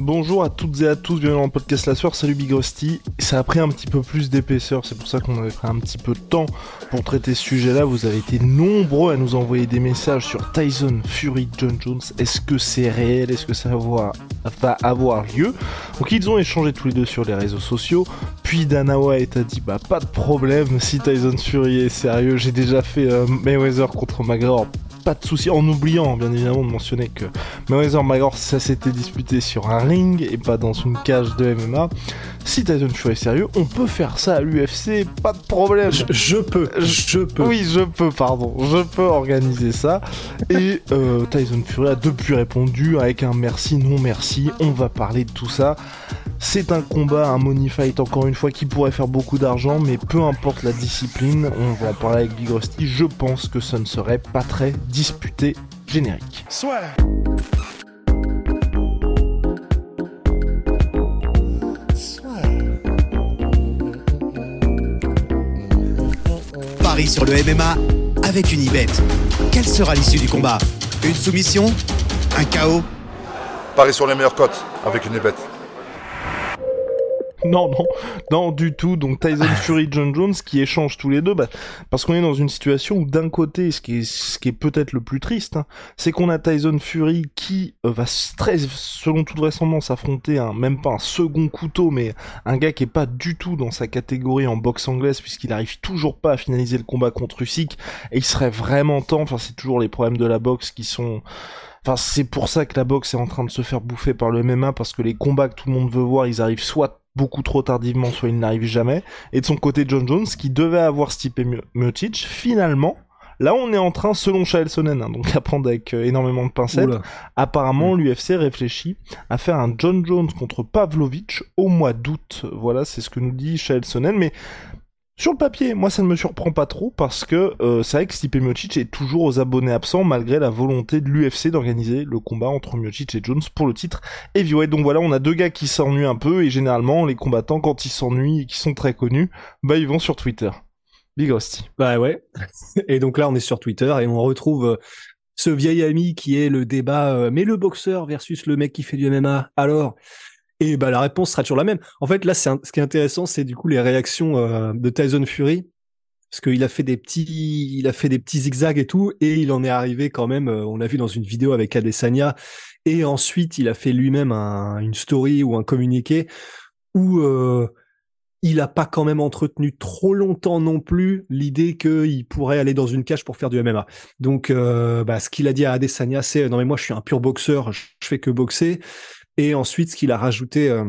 Bonjour à toutes et à tous, bienvenue dans le podcast La Soeur, salut Big Rusty. Ça a pris un petit peu plus d'épaisseur, c'est pour ça qu'on avait pris un petit peu de temps pour traiter ce sujet-là. Vous avez été nombreux à nous envoyer des messages sur Tyson Fury John Jones. Est-ce que c'est réel? Est-ce que ça va avoir, lieu? Donc ils ont échangé tous les deux sur les réseaux sociaux. Puis Dana White a dit bah pas de problème si Tyson Fury est sérieux. J'ai déjà fait euh, Mayweather contre McGregor pas de souci, en oubliant bien évidemment de mentionner que Mayweather McGregor ça s'était disputé sur un ring et pas dans une cage de MMA. Si Tyson Fury est sérieux, on peut faire ça à l'UFC, pas de problème. Je, peux, je peux. Oui, je peux, pardon, je peux organiser ça. Et euh, Tyson Fury a depuis répondu avec un merci, non merci. On va parler de tout ça. C'est un combat, un money fight encore une fois qui pourrait faire beaucoup d'argent, mais peu importe la discipline, on va en parler avec Big Rusty, je pense que ça ne serait pas très disputé générique. Soit. Paris sur le MMA avec une ibet. Quelle sera l'issue du combat? Une soumission? Un chaos? Paris sur les meilleures cotes avec une ibet. Non, non, non, du tout. Donc Tyson Fury, John Jones qui échangent tous les deux, bah, parce qu'on est dans une situation où d'un côté, ce qui est, peut-être le plus triste, hein, c'est qu'on a Tyson Fury qui euh, va très, selon toute vraisemblance, affronter un, même pas un second couteau, mais un gars qui est pas du tout dans sa catégorie en boxe anglaise, puisqu'il arrive toujours pas à finaliser le combat contre Usyk, et il serait vraiment temps. Enfin, c'est toujours les problèmes de la boxe qui sont Enfin, c'est pour ça que la boxe est en train de se faire bouffer par le MMA parce que les combats que tout le monde veut voir, ils arrivent soit beaucoup trop tardivement, soit ils n'arrivent jamais. Et de son côté, John Jones, qui devait avoir Stipe Miocic, finalement, là on est en train, selon Chael Sonnen, hein, donc à prendre avec euh, énormément de pincettes, apparemment l'UFC réfléchit à faire un John Jones contre Pavlovich au mois d'août. Voilà, c'est ce que nous dit Chael Sonnen, mais sur le papier, moi ça ne me surprend pas trop parce que euh, c'est vrai que Stipe Miocic est toujours aux abonnés absents malgré la volonté de l'UFC d'organiser le combat entre Miocic et Jones pour le titre heavyweight. Donc voilà, on a deux gars qui s'ennuient un peu et généralement les combattants quand ils s'ennuient et qui sont très connus, bah ils vont sur Twitter. Big Rusty. Bah ouais. Et donc là on est sur Twitter et on retrouve euh, ce vieil ami qui est le débat euh, mais le boxeur versus le mec qui fait du MMA. Alors et bah, la réponse sera toujours la même. En fait, là, ce qui est intéressant, c'est du coup les réactions euh, de Tyson Fury, parce qu'il a fait des petits, il a fait des petits zigzags et tout, et il en est arrivé quand même. Euh, on l'a vu dans une vidéo avec Adesanya, et ensuite il a fait lui-même un, une story ou un communiqué où euh, il a pas quand même entretenu trop longtemps non plus l'idée qu'il pourrait aller dans une cage pour faire du MMA. Donc, bah, ce qu'il a dit à Adesanya, c'est non mais moi je suis un pur boxeur, je fais que boxer. Et ensuite, ce qu'il a rajouté euh,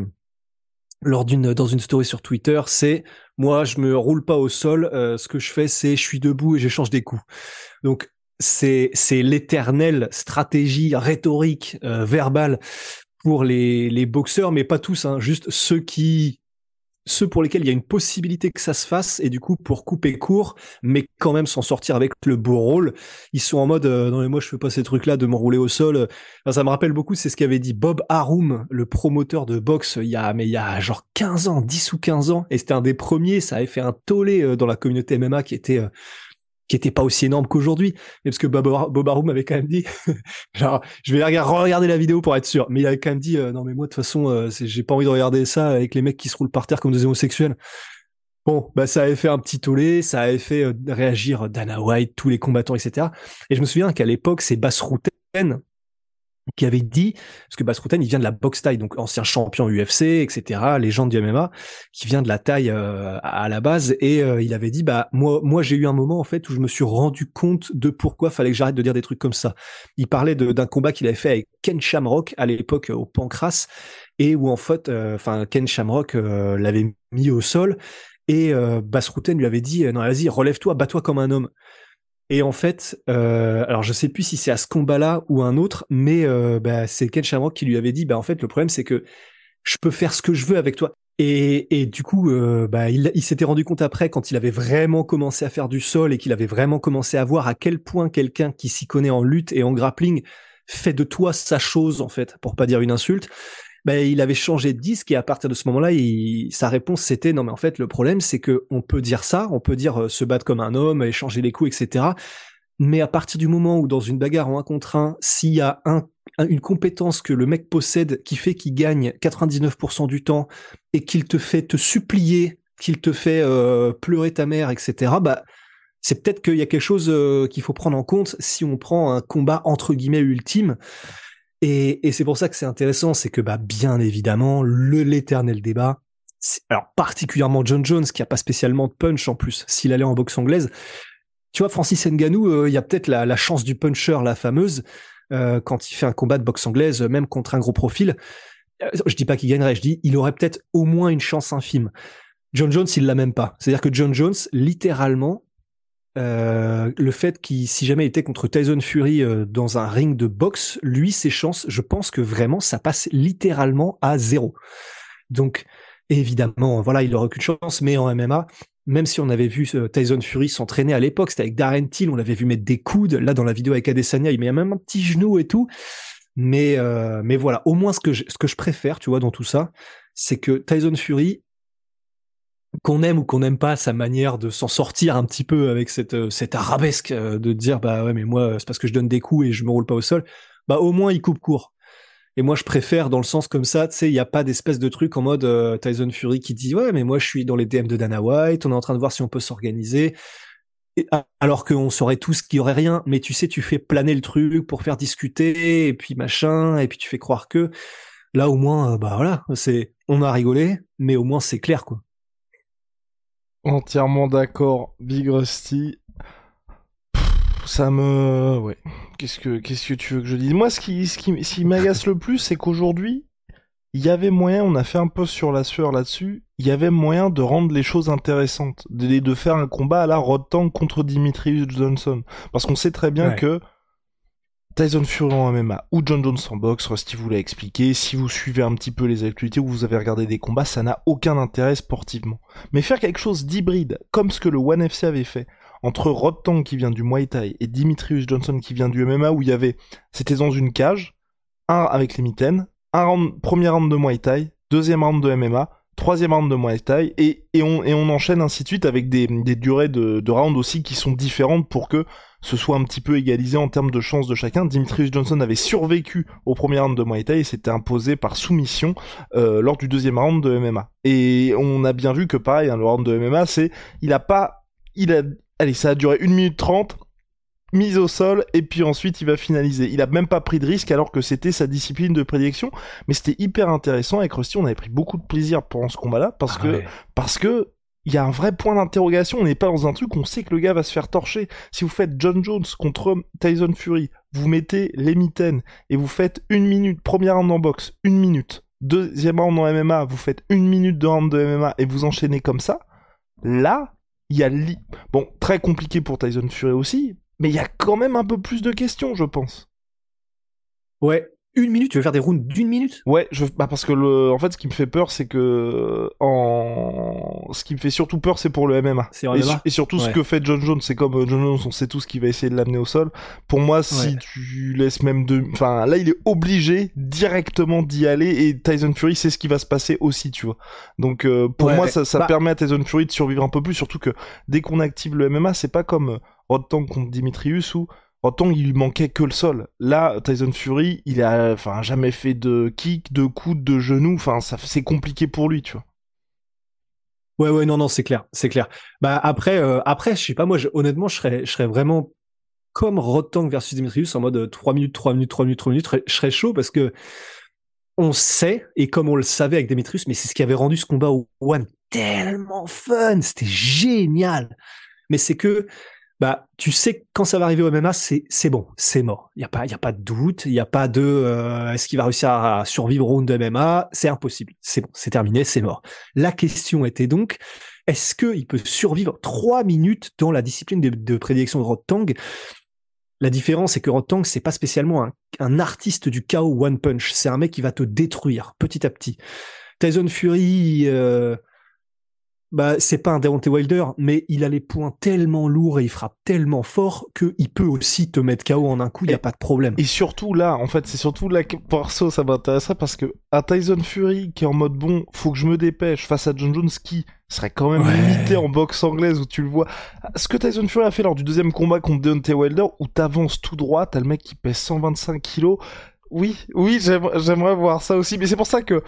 lors d'une dans une story sur Twitter, c'est moi je me roule pas au sol, euh, ce que je fais c'est je suis debout et j'échange des coups. Donc c'est c'est l'éternelle stratégie rhétorique euh, verbale pour les les boxeurs, mais pas tous, hein, juste ceux qui ceux pour lesquels il y a une possibilité que ça se fasse et du coup pour couper court mais quand même s'en sortir avec le beau rôle. Ils sont en mode euh, non mais moi je fais pas ces trucs là de m'enrouler au sol. Ça me rappelle beaucoup c'est ce qu'avait dit Bob Arum le promoteur de boxe il y a mais il y a genre 15 ans 10 ou 15 ans et c'était un des premiers ça avait fait un tollé euh, dans la communauté MMA qui était euh, qui était pas aussi énorme qu'aujourd'hui. Mais parce que Bob, Arum avait quand même dit, genre, je vais regarder la vidéo pour être sûr. Mais il avait quand même dit, euh, non mais moi de toute façon, euh, j'ai pas envie de regarder ça avec les mecs qui se roulent par terre comme des homosexuels. Bon, bah ça avait fait un petit tollé, ça avait fait euh, réagir Dana White, tous les combattants, etc. Et je me souviens qu'à l'époque, c'est Bass Routen qui avait dit, parce que Basrouten, il vient de la boxe taille, donc ancien champion UFC, etc., légende du MMA, qui vient de la taille euh, à la base, et euh, il avait dit, bah moi, moi j'ai eu un moment en fait où je me suis rendu compte de pourquoi fallait que j'arrête de dire des trucs comme ça. Il parlait d'un combat qu'il avait fait avec Ken Shamrock à l'époque au Pancras, et où en fait, euh, enfin Ken Shamrock l'avait mis au sol, et Basrouten lui avait dit, non vas-y, relève-toi, bats-toi comme un homme. Et en fait, euh, alors je sais plus si c'est à ce combat-là ou un autre, mais euh, bah, c'est Ken Shamrock qui lui avait dit, bah en fait le problème c'est que je peux faire ce que je veux avec toi. Et, et du coup, euh, bah, il, il s'était rendu compte après, quand il avait vraiment commencé à faire du sol et qu'il avait vraiment commencé à voir à quel point quelqu'un qui s'y connaît en lutte et en grappling fait de toi sa chose, en fait, pour pas dire une insulte. Bah, il avait changé de disque et à partir de ce moment-là, il, sa réponse c'était non mais en fait le problème c'est que on peut dire ça, on peut dire euh, se battre comme un homme, échanger les coups, etc. Mais à partir du moment où dans une bagarre en un contre un, s'il y a un une compétence que le mec possède qui fait qu'il gagne 99% du temps et qu'il te fait te supplier, qu'il te fait euh, pleurer ta mère, etc. Bah, c'est peut-être qu'il y a quelque chose euh, qu'il faut prendre en compte si on prend un combat entre guillemets ultime. Et, c'est pour ça que c'est intéressant, c'est que bah bien évidemment le l'éternel débat. Alors particulièrement John Jones qui a pas spécialement de punch en plus s'il allait en boxe anglaise. Tu vois Francis Ngannou, euh, il y a peut-être la, chance du puncher, la fameuse. Euh, quand il fait un combat de boxe anglaise, même contre un gros profil. Euh, je dis pas qu'il gagnerait, je dis il aurait peut-être au moins une chance infime. John Jones, il l'a même pas. C'est-à-dire que John Jones, littéralement, euh, le fait qu'il, si jamais il était contre Tyson Fury dans un ring de boxe, lui, ses chances, je pense que vraiment, ça passe littéralement à zéro. Donc, évidemment, voilà, il aurait aucune chance, mais en MMA, même si on avait vu euh, Tyson Fury s'entraîner à l'époque, c'était avec Darren Till, on l'avait vu mettre des coudes. Là, dans la vidéo avec Adesanya, il met même un petit genou et tout. Mais, euh, mais voilà, au moins ce que, je, ce que je préfère, tu vois, dans tout ça, c'est que Tyson Fury, qu'on aime ou qu'on n'aime pas sa manière de s'en sortir un petit peu avec cette, euh, cette arabesque de dire, bah ouais, mais moi, c'est parce que je donne des coups et je me roule pas au sol, bah au moins il coupe court. Et moi, je préfère dans le sens comme ça, tu sais, il n'y a pas d'espèce de truc en mode euh, Tyson Fury qui dit ouais, mais moi je suis dans les DM de Dana White, on est en train de voir si on peut s'organiser. Alors qu'on saurait tous qu'il y aurait rien, mais tu sais, tu fais planer le truc pour faire discuter et puis machin, et puis tu fais croire que là au moins, euh, bah voilà, c'est on a rigolé, mais au moins c'est clair quoi. Entièrement d'accord, Big Rusty. Ça me ouais. Qu'est-ce que qu'est-ce que tu veux que je dise? Moi ce qui ce qui, ce qui m'agace le plus c'est qu'aujourd'hui il y avait moyen on a fait un post sur la sueur là-dessus il y avait moyen de rendre les choses intéressantes de, de faire un combat à la Rod contre Dimitri Johnson. Parce qu'on sait très bien que Tyson Fury en MMA ou John Jones en boxe, Rusty vous l'a expliqué, si vous suivez un petit peu les actualités ou vous avez regardé des combats, ça n'a aucun intérêt sportivement. Mais faire quelque chose d'hybride, comme ce que le One FC avait fait, entre Rod Tang qui vient du Muay Thai et Dimitrius Johnson qui vient du MMA où il y avait, c'était dans une cage, un avec les mitaines, un round, premier round de Muay Thai, deuxième round de MMA, troisième round de Muay Thai et, on, et on enchaîne ainsi de suite avec des, durées de, de round aussi qui sont différentes pour que ce soit un petit peu égalisé en termes de chances de chacun. Dimitrius Johnson avait survécu au premier round de Muay Thai et s'était imposé par soumission euh, lors du deuxième round de MMA. Et on a bien vu que pareil, hein, le round de MMA, c'est il a pas, il a, Allez, ça a duré 1 minute 30, mise au sol, et puis ensuite il va finaliser. Il a même pas pris de risque alors que c'était sa discipline de prédilection, mais c'était hyper intéressant. Avec Rusty, on avait pris beaucoup de plaisir pendant ce combat-là, parce ah que, parce que, il y a un vrai point d'interrogation. On n'est pas dans un truc on sait que le gars va se faire torcher. Si vous faites John Jones contre Tyson Fury, vous mettez les mitaines et vous faites une minute, première round en boxe, une minute. Deuxième round en MMA, vous faites une minute de round de MMA et vous enchaînez comme ça. Là, il y a bon très compliqué pour Tyson Fury aussi, mais il y a quand même un peu plus de questions, je pense. Ouais, une minute, tu veux faire des rounds d'une minute? Ouais, je, bah parce que le, en fait, ce qui me fait peur, c'est que en, ce qui me fait surtout peur, c'est pour le MMA. Et, surtout ce que fait John Jones, c'est comme euh, John Jones, on sait tous qu'il va essayer de l'amener au sol. Pour moi, si tu laisses même deux, enfin là, il est obligé directement d'y aller et Tyson Fury, c'est ce qui va se passer aussi, tu vois. Donc euh, pour moi, ça, ça bah permet à Tyson Fury de survivre un peu plus, surtout que dès qu'on active le MMA, c'est pas comme Rod Tank contre Dimitrius où Autant il manquait que le sol. Là, Tyson Fury, il a enfin jamais fait de kick, de coude, de genou. Enfin, c'est compliqué pour lui, tu vois. Ouais, ouais, non, non, c'est clair, c'est clair. Bah après, euh, après, je sais pas, moi, honnêtement, je serais, je serais vraiment comme Rotang versus Dimitrius en mode 3 euh, minutes, 3 minutes, 3 minutes, 3 minutes. Je serais chaud parce que on sait, et comme on le savait avec Dimitrius, mais c'est ce qui avait rendu ce combat au One tellement fun, c'était génial. Mais c'est que bah tu sais quand ça va arriver au MMA, c'est bon, c'est mort. Il y a pas a pas de doute, il y a pas de euh, est-ce qu'il va réussir à survivre au round de MMA, c'est impossible. C'est bon, c'est terminé, c'est mort. La question était donc Est-ce qu'il peut survivre trois minutes dans la discipline de, prédilection de Rotang La différence, c'est que Rotang, c'est pas spécialement un, artiste du chaos one punch. C'est un mec qui va te détruire petit à petit. Tyson Fury, euh, bah c'est pas un Deontay Wilder, mais il a les points tellement lourds et il frappe tellement fort qu'il peut aussi te mettre KO en un coup, il y a pas de problème. Et surtout là, en fait, c'est surtout là que perso ça m'intéresserait parce que un Tyson Fury qui est en mode bon, faut que je me dépêche face à John Jones qui serait quand même limité en boxe anglaise où tu le vois. Ce que Tyson Fury a fait lors du deuxième combat contre Deontay Wilder où t'avances tout droit, t'as le mec qui pèse 125 kilos. Oui, oui, j'aimerais voir ça aussi, mais c'est pour ça que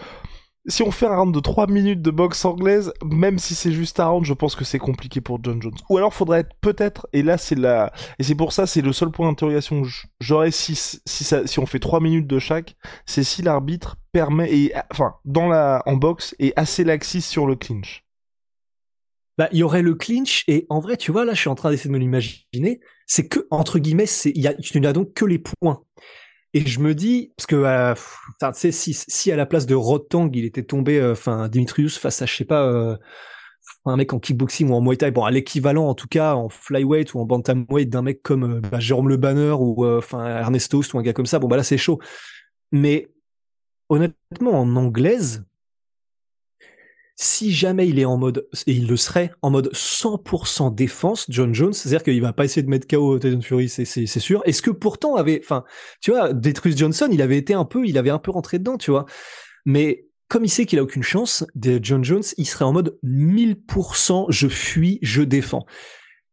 si on fait un round de 3 minutes de boxe anglaise, même si c'est juste un round, je pense que c'est compliqué pour John Jones. Ou alors faudrait être peut-être, et là c'est la, et c'est pour ça c'est le seul point d'interrogation que j'aurais si si on fait 3 minutes de chaque, c'est si l'arbitre permet et enfin dans la en boxe est assez laxiste sur le clinch. Bah, il y aurait le clinch et en vrai, tu vois, là, je suis en train d'essayer de me l'imaginer. C'est que entre guillemets, c'est il y a, tu n'as donc que les points. Et je me dis, parce que euh, tu si, à la place de Rotang, il était tombé, euh, enfin Dimitrius face à je sais pas euh, un mec en kickboxing ou en muay thai, bon à l'équivalent en tout cas en flyweight ou en bantamweight d'un mec comme bah, Jérôme Le Banner ou enfin Ernesto ou un gars comme ça, bon bah là c'est chaud. Mais honnêtement en anglaise, si jamais il est en mode, et il le serait, en mode 100% défense, John Jones, c'est-à-dire qu'il va pas essayer de mettre KO Tyson Fury, c'est, sûr. Est-ce que pourtant avait, enfin, tu vois, Detrus Johnson, il avait été un peu, il avait un peu rentré dedans, tu vois. Mais comme il sait qu'il a aucune chance, de John Jones, il serait en mode 1000% je fuis, je défends.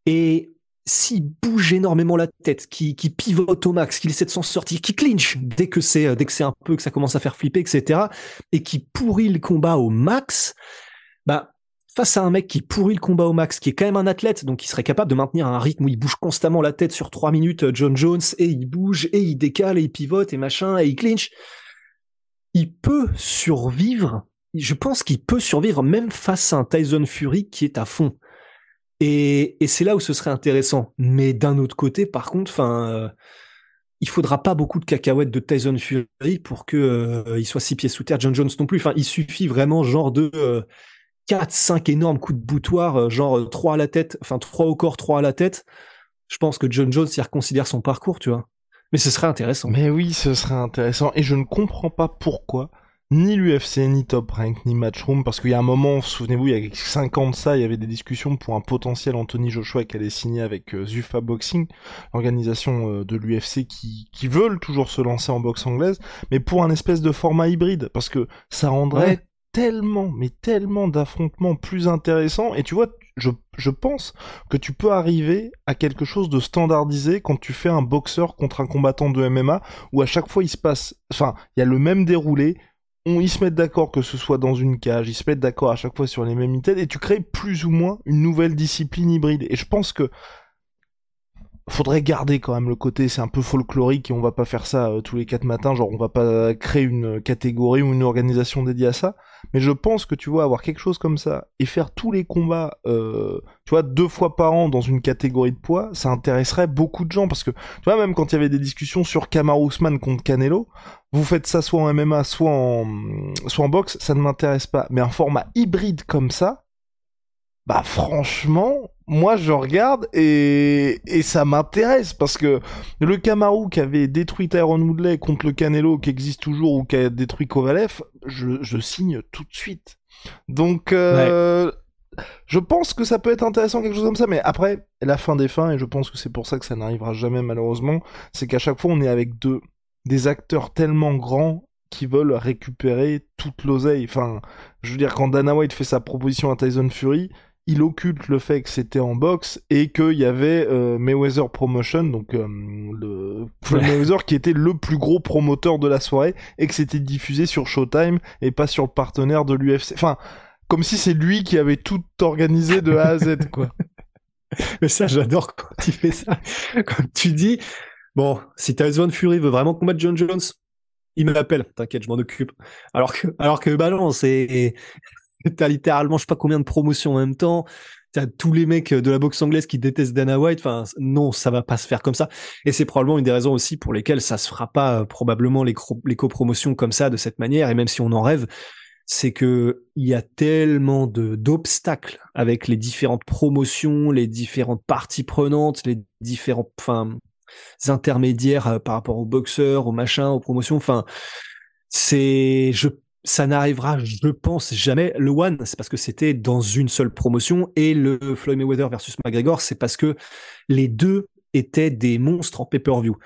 Et s'il bouge énormément la tête, qui, qui pivote au max, qu'il essaie de s'en sortir, qui clinch dès que c'est dès que c'est un peu que ça commence à faire flipper, etc. et qui pourrit le combat au max, bah face à un mec qui pourrit le combat au max, qui est quand même un athlète, donc il serait capable de maintenir un rythme où il bouge constamment la tête sur trois minutes, John Jones, et il bouge, et il décale, et il pivote, et machin, et il clinch. Il peut survivre. Je pense qu'il peut survivre même face à un Tyson Fury qui est à fond. Et, c'est là où ce serait intéressant. Mais d'un autre côté, par contre, enfin, euh, il faudra pas beaucoup de cacahuètes de Tyson Fury pour que euh, il soit six pieds sous terre. John Jones non plus. Enfin, il suffit vraiment genre de euh, 4, 5 énormes coups de boutoir, euh, genre 3 à la tête, enfin 3 au corps, 3 à la tête. Je pense que John Jones y reconsidère son parcours, tu vois. Mais ce serait intéressant. Mais oui, ce serait intéressant. Et je ne comprends pas pourquoi ni l'UFC, ni Top Rank, ni Matchroom, parce qu'il y a un moment, souvenez-vous, il y a 5 ans de ça, il y avait des discussions pour un potentiel Anthony Joshua qui allait signer avec euh, Zufa Boxing, l'organisation euh, de l'UFC qui, qui veulent toujours se lancer en boxe anglaise, mais pour un espèce de format hybride, parce que ça rendrait tellement, mais tellement d'affrontements plus intéressants, et tu vois, je, je pense que tu peux arriver à quelque chose de standardisé quand tu fais un boxeur contre un combattant de MMA, où à chaque fois il se passe, enfin, il y a le même déroulé, on, ils se mettent d'accord que ce soit dans une cage, ils se mettent d'accord à chaque fois sur les mêmes unité, et tu crées plus ou moins une nouvelle discipline hybride. Et je pense que faudrait garder quand même le côté, c'est un peu folklorique et on va pas faire ça euh, tous les quatre matins, genre on va pas créer une catégorie ou une organisation dédiée à ça. Mais je pense que tu vois avoir quelque chose comme ça et faire tous les combats, euh, tu vois, deux fois par an dans une catégorie de poids, ça intéresserait beaucoup de gens parce que tu vois même quand il y avait des discussions sur Kamaru Usman contre Canelo, vous faites ça soit en MMA, soit en soit en boxe, ça ne m'intéresse pas. Mais un format hybride comme ça, bah franchement, moi je regarde et, et ça m'intéresse parce que le Kamaru qui avait détruit Tyron Woodley contre le Canelo qui existe toujours ou qui a détruit Kovalev, je, je signe tout de suite. Donc euh, je pense que ça peut être intéressant quelque chose comme ça, mais après la fin des fins et je pense que c'est pour ça que ça n'arrivera jamais malheureusement, c'est qu'à chaque fois on est avec deux des acteurs tellement grands qui veulent récupérer toute l'oseille. Enfin, je veux dire quand Dana White fait sa proposition à Tyson Fury il occulte le fait que c'était en boxe et qu'il y avait euh, Mayweather Promotion, donc euh, le Mayweather qui était le plus gros promoteur de la soirée et que c'était diffusé sur Showtime et pas sur le partenaire de l'UFC. Enfin, comme si c'est lui qui avait tout organisé de A à Z, quoi. Mais ça, j'adore quand tu fais ça. Quand tu dis, bon, si Tyson Fury veut vraiment combattre John Jones, il me l'appelle, t'inquiète, je m'en occupe. Alors que, alors que, bah non, c'est, t'as littéralement je sais pas combien de promotions en même temps. T'as tous les mecs de la boxe anglaise qui détestent Dana White. Enfin, non, ça va pas se faire comme ça. Et c'est probablement une des raisons aussi pour lesquelles ça se fera pas euh, probablement les, les copromotions comme ça de cette manière. Et même si on en rêve, c'est que il y a tellement de d'obstacles avec les différentes promotions, les différentes parties prenantes, les différents, enfin, intermédiaires euh, par rapport aux boxeurs, aux machins, aux promotions. Enfin, c'est, je, ça n'arrivera, je pense jamais. Le One, c'est parce que c'était dans une seule promotion, et le Floyd Mayweather versus McGregor, c'est parce que les deux étaient des monstres en pay-per-view.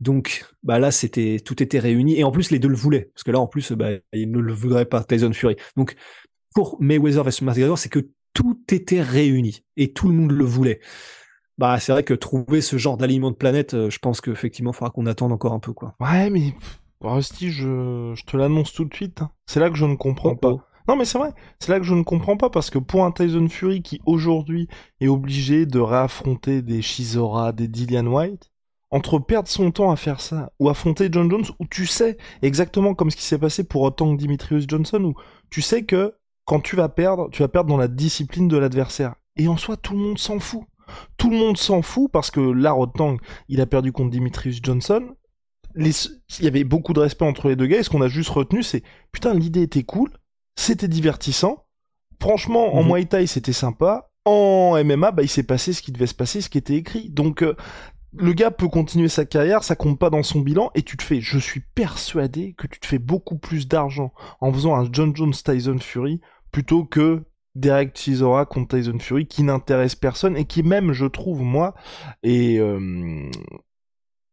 Donc, bah là, c'était tout était réuni, et en plus les deux le voulaient, parce que là, en plus, bah, ils ne le voudraient pas, Tyson Fury. Donc, pour Mayweather versus McGregor, c'est que tout était réuni et tout le monde le voulait. Bah, c'est vrai que trouver ce genre d'aliment de planète, euh, je pense qu'effectivement, il faudra qu'on attende encore un peu, quoi. Ouais, mais Rusty, je, je te l'annonce tout de suite. hein. C'est là que je ne comprends Oh, pas. oh. Non, mais c'est vrai. C'est là que je ne comprends pas parce que pour un Tyson Fury qui aujourd'hui est obligé de réaffronter des Shizora, des Dillian White, entre perdre son temps à faire ça ou affronter John Jones, où tu sais exactement comme ce qui s'est passé pour autant que Dimitrius Johnson, où tu sais que quand tu vas perdre, tu vas perdre dans la discipline de l'adversaire. Et en soi, tout le monde s'en fout. Tout le monde s'en fout parce que là, Rotang, il a perdu contre Dimitrius Johnson. Les- Il y avait beaucoup de respect entre les deux gars et ce qu'on a juste retenu, c'est putain, l'idée était cool, c'était divertissant. Franchement, en Mhm. Muay Thai, c'était sympa. En MMA, bah, il s'est passé ce qui devait se passer, ce qui était écrit. Donc, euh, le gars peut continuer sa carrière, ça compte pas dans son bilan, et tu te fais, je suis persuadé que tu te fais beaucoup plus d'argent en faisant un John Jones Tyson Fury plutôt que Derek Chisora contre Tyson Fury qui n'intéresse personne et qui même, je trouve, moi, et euh,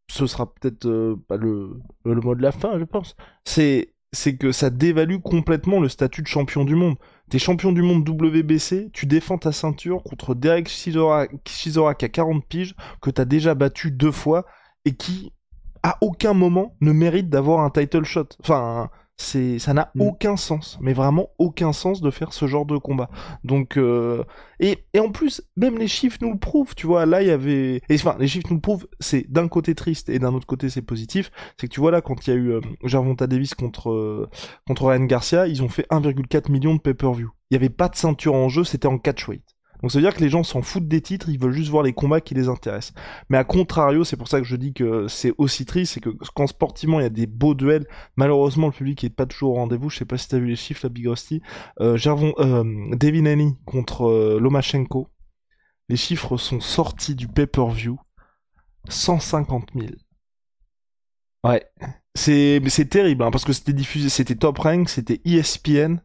ce sera peut-être euh, pas le, mot de la fin, je pense, c'est c'est que ça dévalue complètement le statut de champion du monde. T'es champion du monde WBC, tu défends ta ceinture contre Derek qui a 40 piges, que t'as déjà battu deux fois, et qui, à aucun moment, ne mérite d'avoir un title shot. Enfin, c'est, ça n'a Mm. aucun sens, mais vraiment aucun sens de faire ce genre de combat. Donc, euh, et, et en plus, même les chiffres nous le prouvent, tu vois, là, il y avait, et enfin, les chiffres nous le prouvent, c'est d'un côté triste et d'un autre côté c'est positif, c'est que tu vois là, quand il y a eu euh, Gervonta Davis contre, euh, contre Ryan Garcia, ils ont fait 1,4 million de pay-per-view. Il n'y avait pas de ceinture en jeu, c'était en catchweight. Donc ça veut dire que les gens s'en foutent des titres, ils veulent juste voir les combats qui les intéressent. Mais à contrario, c'est pour ça que je dis que c'est aussi triste, c'est que quand sportivement il y a des beaux duels, malheureusement le public est pas toujours au rendez-vous. Je sais pas si t'as vu les chiffres, la Big Rusty. Euh, euh, Devin contre euh, Lomachenko. Les chiffres sont sortis du pay-per-view. 150 000. Ouais. C'est, c'est terrible, hein, parce que c'était diffusé, c'était Top Rank, c'était ESPN.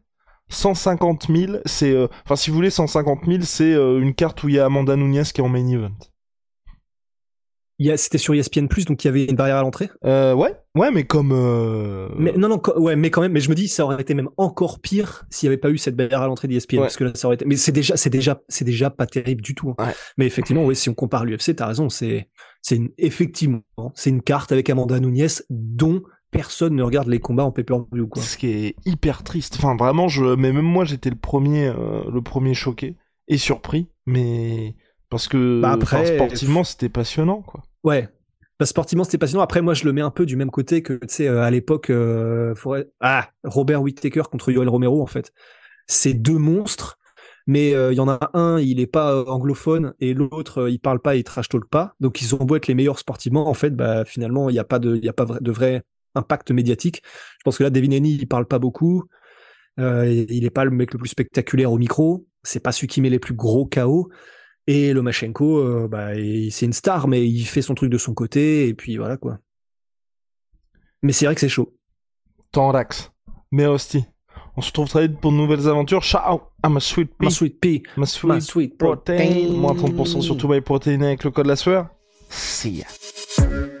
150 000, c'est, euh, enfin, si vous voulez, 150 000, c'est euh, une carte où il y a Amanda Nunes qui est en main event. C'était sur E ESPN+, donc il y avait une barrière à l'entrée? Euh, ouais, ouais, mais comme, euh, Mais non, non, ouais, mais quand même, mais je me dis, ça aurait été même encore pire s'il n'y avait pas eu cette barrière à l'entrée d'ESPN, Ouais. parce que là, ça aurait été. Mais c'est déjà, c'est déjà, c'est déjà pas terrible du tout. hein. Ouais. Mais effectivement, oui, si on compare l'UFC, t'as raison, c'est, c'est une, effectivement, c'est une carte avec Amanda Nunes dont personne ne regarde les combats en pay-per-view, quoi. ce qui est hyper triste. Enfin, vraiment, je, mais même moi, j'étais le premier, euh, le premier choqué et surpris, mais parce que Bah après, enfin, sportivement, c'était passionnant, quoi. Ouais. Bah, sportivement, c'était passionnant. Après, moi, je le mets un peu du même côté que, tu sais, euh, à l'époque, euh, ah, Robert Whittaker contre Yoel Romero, en fait. C'est deux monstres, mais euh, il y en a un, il est pas anglophone, et l'autre, il parle pas, il trash talk pas. Donc, ils ont beau être les meilleurs sportivement, en fait, bah, finalement, il n'y a pas de, il a pas de vrai impact médiatique. Je pense que là, Devin Haney, il parle pas beaucoup. Euh, il est pas le mec le plus spectaculaire au micro. C'est pas celui qui met les plus gros KO. Et Lomachenko, euh, bah, c'est une star, mais il fait son truc de son côté, et puis voilà quoi. Mais c'est vrai que c'est chaud. Tandax. Mais hostie. On se retrouve très vite pour de nouvelles aventures. Ciao! I'm a sweet pea. Ma sweet pea, My sweet sweet protein. protein. Moins 30% sur tout my protein avec le code la sueur. See ya.